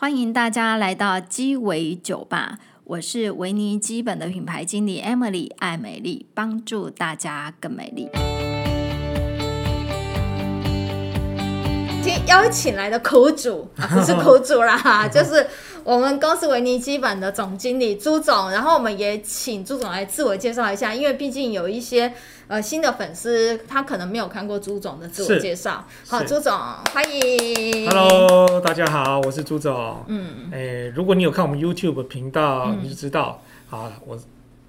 欢迎大家来到鸡尾酒吧，我是维尼基本的品牌经理 Emily 爱美丽，帮助大家更美丽。邀请来的苦主啊，不是苦主啦，就是我们公司维尼基本的总经理朱总，然后我们也请朱总来自我介绍一下，因为毕竟有一些。呃，新的粉丝他可能没有看过朱总的自我介绍。好，朱总，欢迎。Hello，大家好，我是朱总。嗯，哎，如果你有看我们 YouTube 频道，嗯、你就知道，啊，我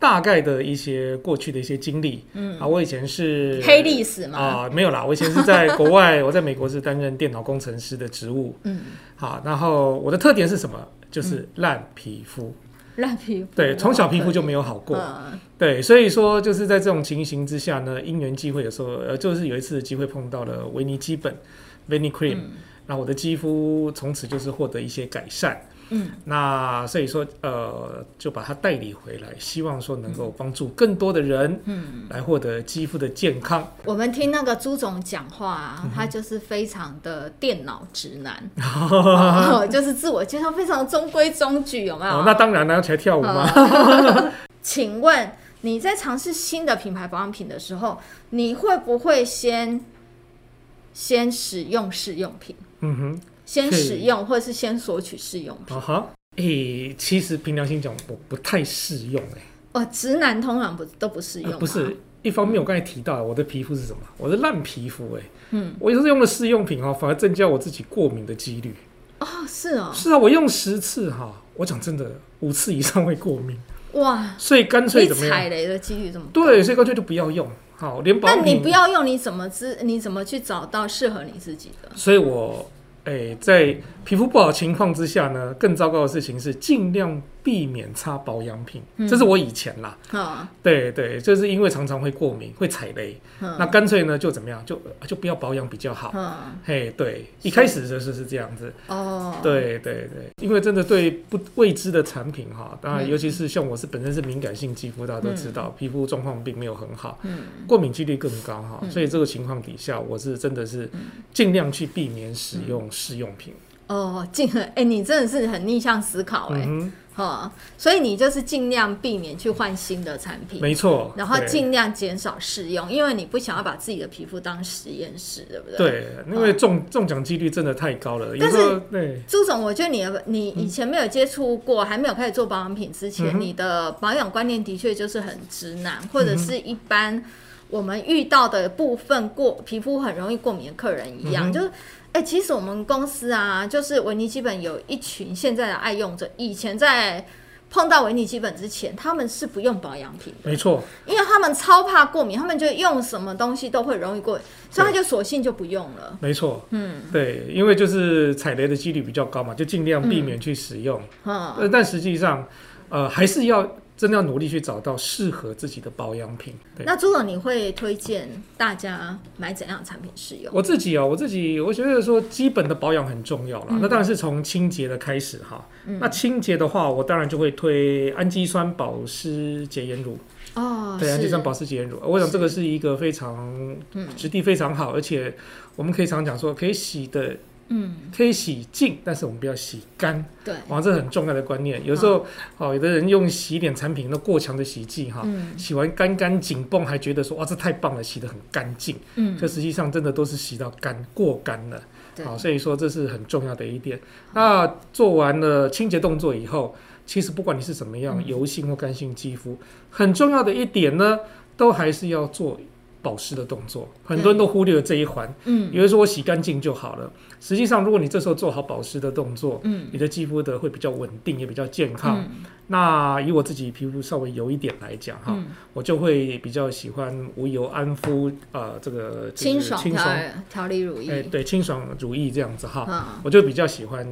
大概的一些过去的一些经历。嗯，啊，我以前是黑历史嘛？啊，没有啦，我以前是在国外，我在美国是担任电脑工程师的职务。嗯，好，然后我的特点是什么？就是烂皮肤。嗯烂皮肤，对，从小皮肤就没有好过，嗯、对，所以说就是在这种情形之下呢，因缘际会有时候，呃，就是有一次机会碰到了维尼基本 Vanicream，然后、嗯、我的肌肤从此就是获得一些改善。嗯，那所以说，呃，就把它代理回来，希望说能够帮助更多的人，嗯，来获得肌肤的健康。我们听那个朱总讲话啊，他就是非常的电脑直男，哦、就是自我介绍非常中规中矩，有没有？哦、那当然了，要起来跳舞吗？请问你在尝试新的品牌保养品的时候，你会不会先先使用试用品？嗯哼。先使用，或者是先索取试用品。啊哈，诶，其实凭良心讲，我不太适用哎。哦，直男通常不都不适用、呃。不是，一方面我刚才提到我的皮肤是什么？我的烂皮肤哎。嗯。我有时候用了试用品哈，反而增加我自己过敏的几率。哦，是哦。是啊，我用十次哈，我讲真的，五次以上会过敏。哇。所以干脆怎么样？踩雷的几率怎么？对，所以干脆就不要用。好，连保。那你不要用，你怎么知？你怎么去找到适合你自己的？所以我。哎，在皮肤不好情况之下呢，更糟糕的事情是尽量避免擦保养品，嗯、这是我以前啦。哦、对对，就是因为常常会过敏，会踩雷，哦、那干脆呢就怎么样，就就不要保养比较好。哦、嘿，对，一开始就是是这样子。哦，对对对，因为真的对不未知的产品哈，当然尤其是像我是本身是敏感性肌肤，大家都知道，嗯、皮肤状况并没有很好，嗯、过敏几率更高哈，嗯、所以这个情况底下，我是真的是尽量去避免使用试用品。哦，尽哎，你真的是很逆向思考哎。嗯哦，所以你就是尽量避免去换新的产品，没错，然后尽量减少试用，因为你不想要把自己的皮肤当实验室，对不对？对，因为中中奖几率真的太高了。但是，对朱总，我觉得你你以前没有接触过，还没有开始做保养品之前，你的保养观念的确就是很直男，或者是一般我们遇到的部分过皮肤很容易过敏的客人一样，就是。哎、欸，其实我们公司啊，就是维尼基本有一群现在的爱用者。以前在碰到维尼基本之前，他们是不用保养品的，没错，因为他们超怕过敏，他们就用什么东西都会容易过敏，所以他就索性就不用了。没错，嗯，对，因为就是踩雷的几率比较高嘛，就尽量避免去使用。嗯，嗯，但实际上，呃，还是要。真的要努力去找到适合自己的保养品。那朱总，你会推荐大家买怎样的产品试用？我自己哦，我自己我觉得说基本的保养很重要啦。嗯、那当然是从清洁的开始哈。嗯、那清洁的话，我当然就会推氨基酸保湿洁颜乳。哦，对，氨基酸保湿洁颜乳，我想这个是一个非常质地非常好，而且我们可以常讲说可以洗的。嗯，可以洗净，但是我们不要洗干。对，哇，这很重要的观念。有时候，哦，有的人用洗脸产品那过强的洗剂哈，嗯、洗完干干紧绷，还觉得说哇，这太棒了，洗得很干净。嗯，这实际上真的都是洗到干过干了。对，好，所以说这是很重要的一点。那做完了清洁动作以后，其实不管你是怎么样油性或干性肌肤，很重要的一点呢，都还是要做。保湿的动作，很多人都忽略了这一环。嗯，有人说我洗干净就好了。实际上，如果你这时候做好保湿的动作，嗯，你的肌肤的会比较稳定，也比较健康。嗯、那以我自己皮肤稍微油一点来讲，哈、嗯，我就会比较喜欢无油安肤，呃，这个清爽调调理乳液。哎，对，清爽乳液这样子哈，嗯、我就比较喜欢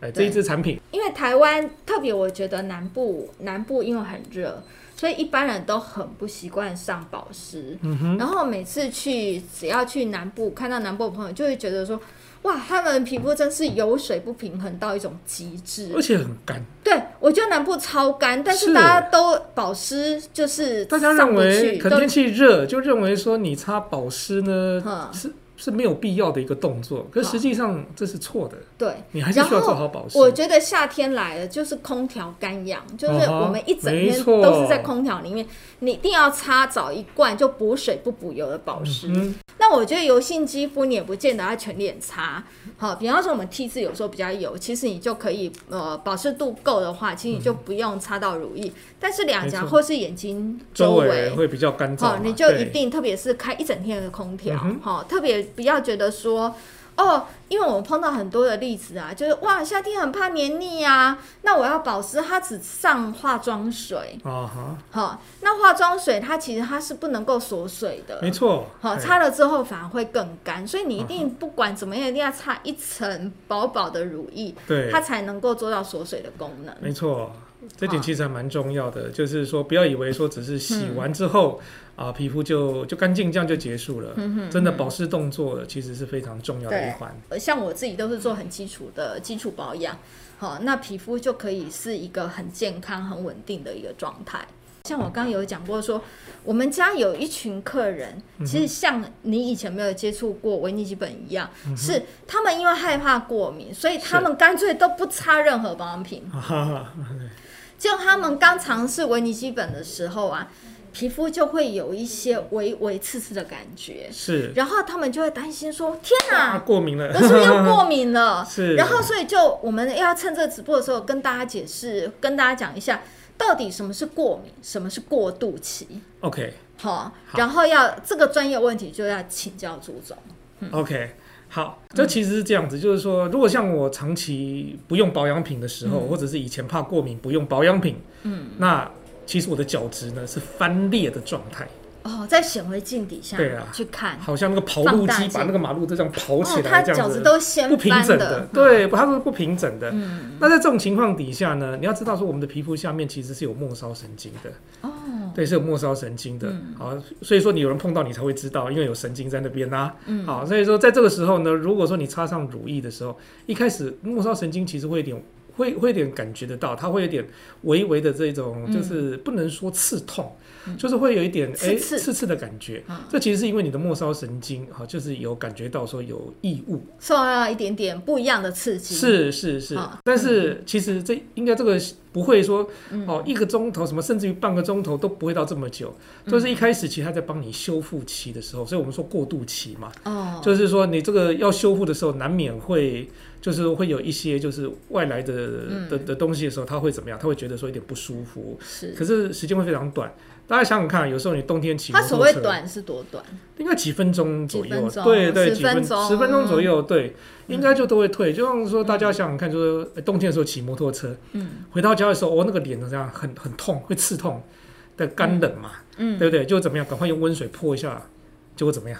哎这一支产品。因为台湾特别，我觉得南部南部因为很热。所以一般人都很不习惯上保湿，嗯、哼然后每次去只要去南部看到南部的朋友，就会觉得说，哇，他们皮肤真是油水不平衡到一种极致，而且很干。对，我觉得南部超干，但是大家都保湿就是大家认为可能天气热，就认为说你擦保湿呢、嗯、是。是没有必要的一个动作，可实际上这是错的。对，你还是需要做好保湿。我觉得夏天来了就是空调干痒，就是我们一整天都是在空调里面，你一定要擦澡一罐就补水不补油的保湿。嗯那我觉得油性肌肤你也不见得要全脸擦，好，比方说我们 T 字有时候比较油，其实你就可以呃保湿度够的话，其实你就不用擦到乳液，嗯、但是两颊或是眼睛周围会比较干燥，你就一定特别是开一整天的空调，好、嗯，特别不要觉得说。哦，因为我们碰到很多的例子啊，就是哇，夏天很怕黏腻啊，那我要保湿，它只上化妆水。啊哈。好，那化妆水它其实它是不能够锁水的。没错。好，擦了之后反而会更干，所以你一定不管怎么样，一定要擦一层薄薄的乳液，对，它才能够做到锁水的功能。没错。这点其实还蛮重要的，就是说不要以为说只是洗完之后、嗯、啊，皮肤就就干净，这样就结束了。嗯哼，真的保湿动作其实是非常重要的一环。像我自己都是做很基础的基础保养，好，那皮肤就可以是一个很健康、很稳定的一个状态。像我刚刚有讲过说，我们家有一群客人，其实像你以前没有接触过维尼基本一样，嗯、是他们因为害怕过敏，所以他们干脆都不擦任何保养品。就他们刚尝试维尼基本的时候啊，皮肤就会有一些微微刺刺的感觉，是，然后他们就会担心说：“天哪，过敏了，我是不是又过敏了？” 是，然后所以就我们要趁这个直播的时候跟大家解释，跟大家讲一下，到底什么是过敏，什么是过渡期。OK，好，然后要这个专业问题就要请教朱总。嗯、OK。好，这其实是这样子，嗯、就是说，如果像我长期不用保养品的时候，嗯、或者是以前怕过敏不用保养品，嗯，那其实我的角质呢是翻裂的状态。哦，在显微镜底下，对啊，去看，好像那个刨路机把那个马路都这样刨起来，这样子，哦、它角质都掀不平整的，对，它是不平整的。嗯，那在这种情况底下呢，你要知道说，我们的皮肤下面其实是有末梢神经的。哦，对，是有末梢神经的。嗯、好，所以说你有人碰到你才会知道，因为有神经在那边呐、好，所以说在这个时候呢，如果说你擦上乳液的时候，一开始末梢神经其实会有点。会会有点感觉得到，它会有点微微的这种，就是不能说刺痛，嗯、就是会有一点哎刺刺的感觉。嗯、这其实是因为你的末梢神经哈，就是有感觉到说有异物，受到一点点不一样的刺激。是是是，嗯、但是其实这应该这个不会说哦一个钟头什么，甚至于半个钟头都不会到这么久。嗯、就是一开始其实他在帮你修复期的时候，所以我们说过渡期嘛。哦，就是说你这个要修复的时候，难免会。就是会有一些就是外来的的的东西的时候，他会怎么样？他会觉得说有点不舒服。是，可是时间会非常短。大家想想看，有时候你冬天骑摩托车，它所谓短是多短？应该几分钟左右。对对，几分钟，十分钟左右，对，应该就都会退。就像说，大家想想看，就是冬天的时候骑摩托车，嗯，回到家的时候，哦，那个脸这样很很痛，会刺痛的干冷嘛，嗯，对不对？就怎么样？赶快用温水泼一下，结果怎么样？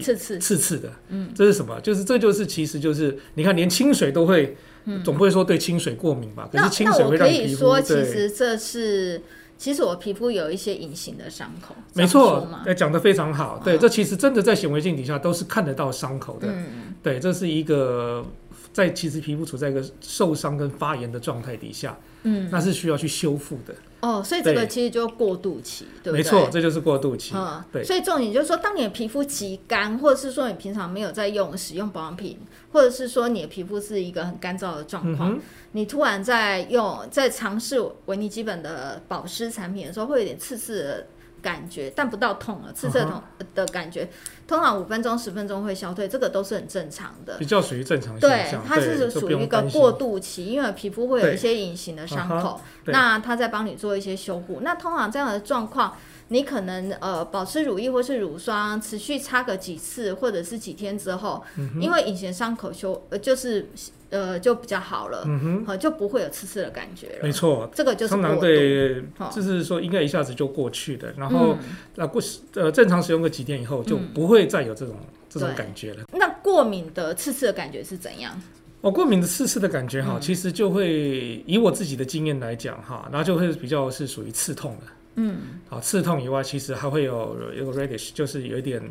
刺刺刺刺的，嗯，这是什么？就是这就是其实就是你看，连清水都会，嗯、总不会说对清水过敏吧？可是清水会让皮肤。那我可以说，其实这是对其实我皮肤有一些隐形的伤口。没错，哎，讲的非常好。对，这其实真的在显微镜底下都是看得到伤口的。嗯，对，这是一个在其实皮肤处在一个受伤跟发炎的状态底下，嗯，那是需要去修复的。哦，所以这个其实就是过渡期，对，对不对？没错，这就是过渡期。嗯，对。所以重点就是说，当你的皮肤极干，或者是说你平常没有在用使用保养品，或者是说你的皮肤是一个很干燥的状况，嗯、你突然在用在尝试维尼基本的保湿产品的时候，会有点刺刺的。感觉，但不到痛了，刺刺痛的感觉，uh huh. 通常五分钟、十分钟会消退，这个都是很正常的，比较属于正常。对，它是属于一个过渡期，因为皮肤会有一些隐形的伤口，那它在帮你做一些修护。那通常这样的状况，你可能呃保湿乳液或是乳霜持续擦个几次，或者是几天之后，因为隐形伤口修呃就是。呃，就比较好了，嗯哼，就不会有刺刺的感觉了。没错，这个就是通常对，就是说应该一下子就过去的，然后那过呃正常使用个几天以后，就不会再有这种这种感觉了。那过敏的刺刺的感觉是怎样？哦，过敏的刺刺的感觉哈，其实就会以我自己的经验来讲哈，然后就会比较是属于刺痛的，嗯，好，刺痛以外，其实还会有有个 reddish，就是有一点。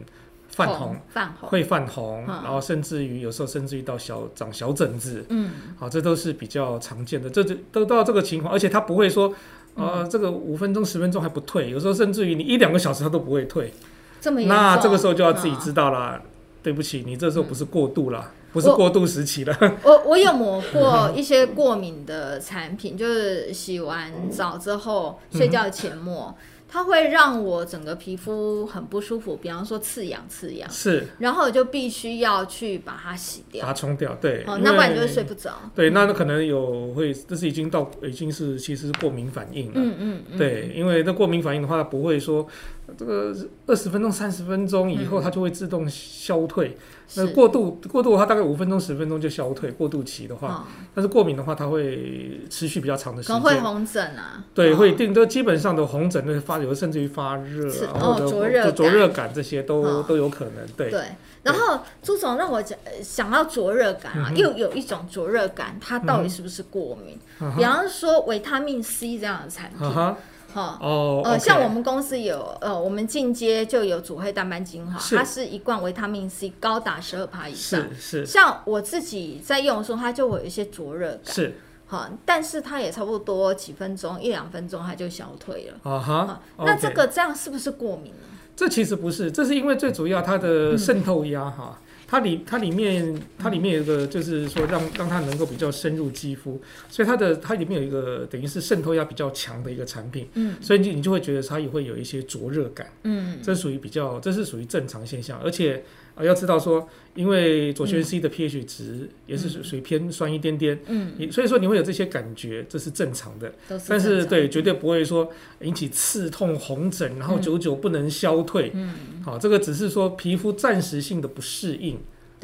泛红，泛红会泛红，然后甚至于有时候甚至于到小长小疹子，嗯，好，这都是比较常见的，这就都到这个情况，而且它不会说，呃，这个五分钟十分钟还不退，有时候甚至于你一两个小时它都不会退，这么那这个时候就要自己知道了，对不起，你这时候不是过度了，嗯、不是过度时期了。我我，我有抹过一些过敏的产品，就是洗完澡之后、嗯、睡觉前抹。它会让我整个皮肤很不舒服，比方说刺痒刺痒，是，然后我就必须要去把它洗掉，把它冲掉，对，哦，那不然就会睡不着。对，那可能有会，这是已经到已经是其实是过敏反应了，嗯嗯，嗯。对，因为那过敏反应的话，不会说这个二十分钟、三十分钟以后它就会自动消退。嗯那过度过度的话，大概五分钟十分钟就消退。过渡期的话，哦、但是过敏的话，它会持续比较长的时间。可能会红疹啊？对，哦、会一定都基本上的红疹，那发有的甚至于发热，然后灼热灼热感这些都、哦、都有可能。对对。然后朱总让我讲想到灼热感啊，嗯、又有一种灼热感，它到底是不是过敏？嗯、比方说维他命 C 这样的产品。嗯哦哦，呃，像我们公司有，呃，我们进阶就有主黑淡斑精华，它是一罐维他命 C 高达十二帕以上，是是。像我自己在用的时候，它就会有一些灼热感，是，哈，但是它也差不多几分钟，一两分钟它就消退了，啊哈。那这个这样是不是过敏呢？这其实不是，这是因为最主要它的渗透压哈。它里它里面它里面有一个，就是说让让它能够比较深入肌肤，所以它的它里面有一个等于是渗透压比较强的一个产品，嗯，所以你你就会觉得它也会有一些灼热感，嗯，这属于比较这是属于正常现象，而且。啊，要知道说，因为左旋 C 的 pH 值也是属属于偏酸一点点，嗯，所以说你会有这些感觉，这是正常的。是但是对，绝对不会说引起刺痛、红疹，然后久久不能消退。嗯，好，这个只是说皮肤暂时性的不适应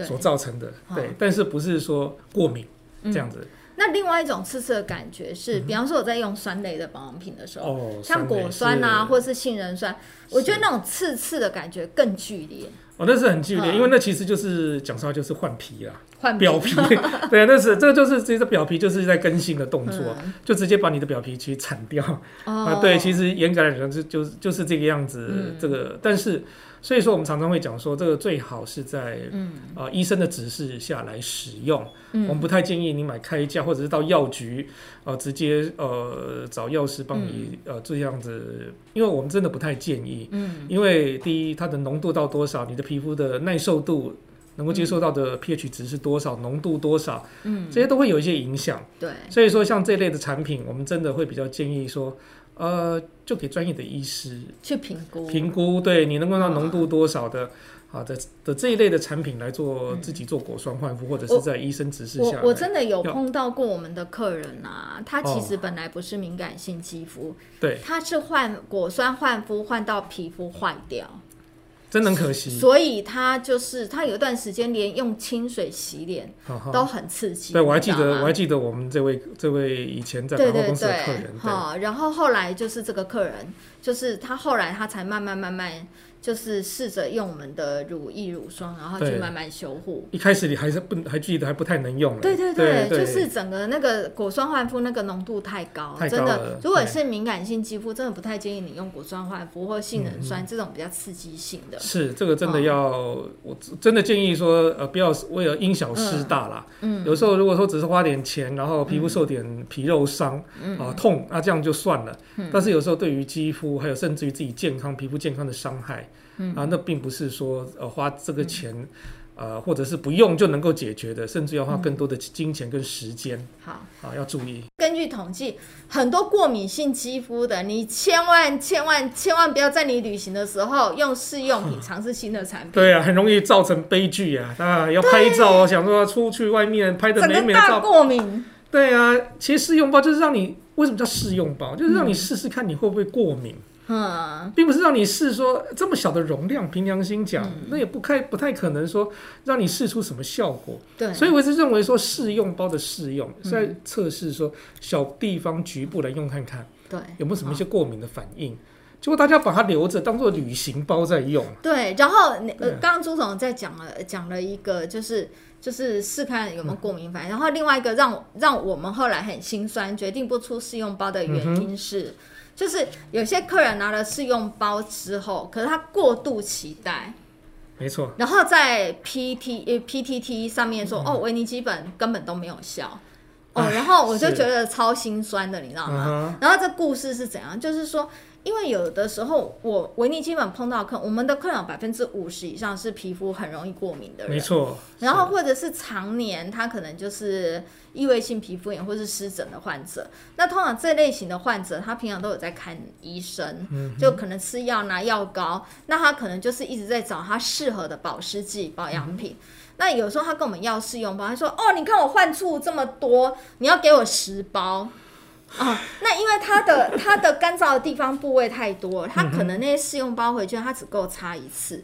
所造成的，对，对，但是不是说过敏这样子。那另外一种刺刺的感觉是，比方说我在用酸类的保养品的时候，像果酸啊，或是杏仁酸，我觉得那种刺刺的感觉更剧烈。哦，那是很剧烈，因为那其实就是讲实话就是换皮啦，换表皮。对，那是这个就是这个表皮就是在更新的动作，就直接把你的表皮去铲掉。啊，对，其实严格来讲就就就是这个样子。这个，但是。所以说，我们常常会讲说，这个最好是在嗯啊、呃、医生的指示下来使用。嗯，我们不太建议你买开架，或者是到药局呃直接呃找药师帮你、嗯、呃这样子，因为我们真的不太建议。嗯，因为第一，它的浓度到多少，你的皮肤的耐受度能够接受到的 pH 值是多少，浓、嗯、度多少，嗯，这些都会有一些影响。对，所以说像这类的产品，我们真的会比较建议说。呃，就给专业的医师去评估，评估对你能够让浓度多少的，好的的这一类的产品来做自己做果酸焕肤，或者是在医生指示下。我我真的有碰到过我们的客人啊，他其实本来不是敏感性肌肤，对，他是换果酸焕肤换到皮肤坏掉。真的很可惜，所以他就是他有一段时间连用清水洗脸都很刺激。对，我还记得，我还记得我们这位这位以前在百货公司的客人。好，然后后来就是这个客人，就是他后来他才慢慢慢慢。就是试着用我们的乳液乳霜，然后去慢慢修护。一开始你还是不还记得还不太能用。对对对，就是整个那个果酸焕肤那个浓度太高，太高真的。如果是敏感性肌肤，真的不太建议你用果酸焕肤或杏仁酸这种比较刺激性的。是这个真的要，哦、我真的建议说，呃，不要为了因小失大啦。嗯。有时候如果说只是花点钱，然后皮肤受点皮肉伤，嗯、啊痛，那这样就算了。嗯、但是有时候对于肌肤，还有甚至于自己健康皮肤健康的伤害。嗯啊，那并不是说呃花这个钱，嗯、呃或者是不用就能够解决的，甚至要花更多的金钱跟时间。嗯、好，啊要注意。根据统计，很多过敏性肌肤的，你千万千万千万不要在你旅行的时候用试用品尝试新的产品。对啊，很容易造成悲剧啊！啊，要拍照，对想说出去外面拍的美美的照。过敏。对啊，其实试用包就是让你为什么叫试用包？就是让你试试看你会不会过敏。嗯嗯，并不是让你试说这么小的容量，凭良心讲，嗯、那也不太不太可能说让你试出什么效果。对，所以我是认为说试用包的试用是在测试说小地方局部来用看看，对，有没有什么一些过敏的反应。结果大家把它留着当做旅行包在用。对，然后呃，刚刚朱总在讲了讲了一个，就是就是试看有没有过敏反应。嗯、然后另外一个让让我们后来很心酸，决定不出试用包的原因是。嗯就是有些客人拿了试用包之后，可是他过度期待，没错。然后在 P T 呃 P T T 上面说，嗯、哦，维尼基本根本都没有效，哦，然后我就觉得超心酸的，你知道吗？嗯、然后这故事是怎样？就是说，因为有的时候我维尼基本碰到客，我们的客人百分之五十以上是皮肤很容易过敏的人，没错。然后或者是常年他可能就是异位性皮肤炎或是湿疹的患者，那通常这类型的患者，他平常都有在看医生，就可能吃药拿药膏，那他可能就是一直在找他适合的保湿剂保养品。那有时候他跟我们要试用包，他说：“哦，你看我患处这么多，你要给我十包。”啊，那因为它的它的干燥的地方部位太多，它可能那些试用包回去，它只够擦一次。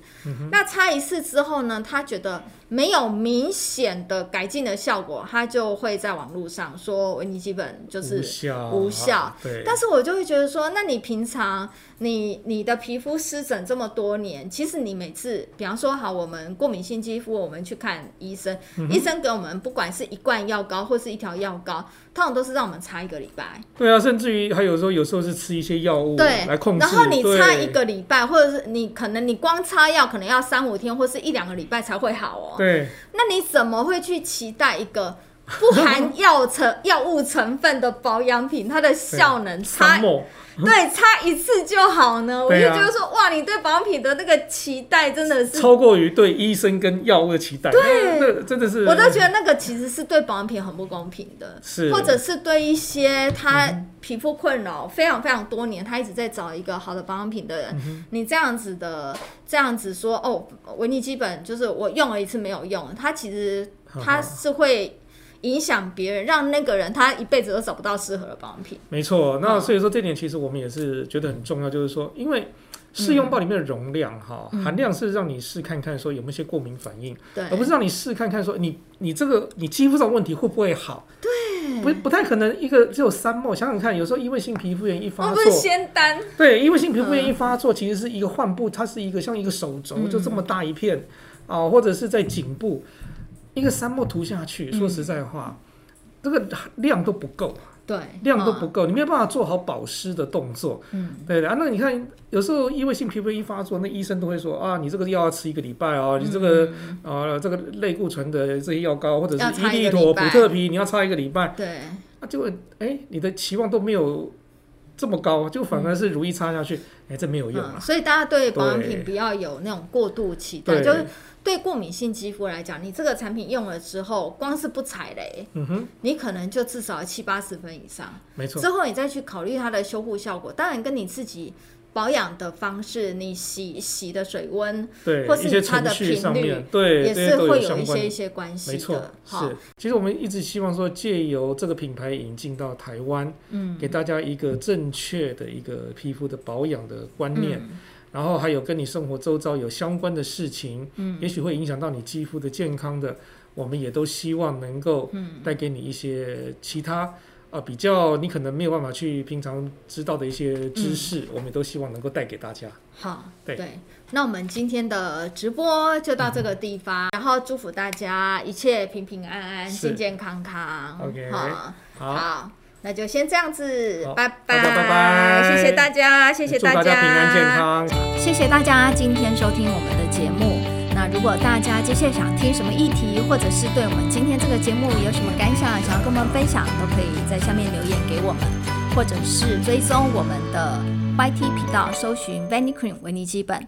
那擦一次之后呢，他觉得没有明显的改进的效果，他就会在网络上说维尼基本就是无效。无效啊、对。但是我就会觉得说，那你平常你你的皮肤湿疹这么多年，其实你每次，比方说好，我们过敏性肌肤，我们去看医生，嗯、医生给我们不管是一罐药膏或是一条药膏。通常都是让我们擦一个礼拜，对啊，甚至于还有时候有时候是吃一些药物对来控制。然后你擦一个礼拜，或者是你可能你光擦药可能要三五天或是一两个礼拜才会好哦。对，那你怎么会去期待一个不含药成药物成分的保养品，它的效能差？对，差一次就好呢，啊、我就觉得说，哇，你对保养品的那个期待真的是超过于对医生跟药物的期待。对，那真的是，我都觉得那个其实是对保养品很不公平的，是，或者是对一些他皮肤困扰非常非常多年，他一直在找一个好的保养品的人，嗯、你这样子的这样子说，哦，维尼基本就是我用了一次没有用，他其实它是会。影响别人，让那个人他一辈子都找不到适合的保养品。没错，那所以说这点其实我们也是觉得很重要，就是说，因为试用包里面的容量哈、嗯，含量是让你试看看说有没有些过敏反应，对、嗯，而不是让你试看看说你你这个你肌肤上问题会不会好。对，不不太可能一个只有三毫，想想看，有时候异位性皮肤炎一发作，仙丹。对，异位性皮肤炎一发作，其实是一个患部，它是一个像一个手肘、嗯、就这么大一片啊、呃，或者是在颈部。一个沙漠涂下去，说实在话，这、嗯、个量都不够，对，量都不够、哦，你没有办法做好保湿的动作，嗯，对的啊。那你看，有时候异位性皮肤一发作，那医生都会说啊，你这个药要吃一个礼拜哦，嗯、你这个啊，这个类固醇的这些药膏或者是伊利妥、普特皮，你要擦一个礼拜，对，那就哎，你的期望都没有这么高，就反而是如意擦下去，哎、嗯，这没有用。所以大家对保养品不要有那种过度期待，就是。对过敏性肌肤来讲，你这个产品用了之后，光是不踩雷，嗯哼，你可能就至少七八十分以上。没错。之后你再去考虑它的修护效果，当然跟你自己保养的方式，你洗洗的水温，对，或是你擦的频率，对，也是会有一些一些关系的。没错，是。其实我们一直希望说，借由这个品牌引进到台湾，嗯，给大家一个正确的一个皮肤的保养的观念。嗯然后还有跟你生活周遭有相关的事情，嗯，也许会影响到你肌肤的健康的，我们也都希望能够带给你一些其他啊比较你可能没有办法去平常知道的一些知识，嗯，我们也都希望能够带给大家。好，对，对，那我们今天的直播就到这个地方，嗯，然后祝福大家一切平平安安，健健康康。OK，好。好那就先这样子，拜拜，拜拜，谢谢大家，谢谢大家，大家平安健康，谢谢大家今天收听我们的节目。那如果大家接下来想听什么议题，或者是对我们今天这个节目有什么感想，想要跟我们分享，都可以在下面留言给我们，或者是追踪我们的 YT 频道，搜寻 Vanny Cream 维尼基本。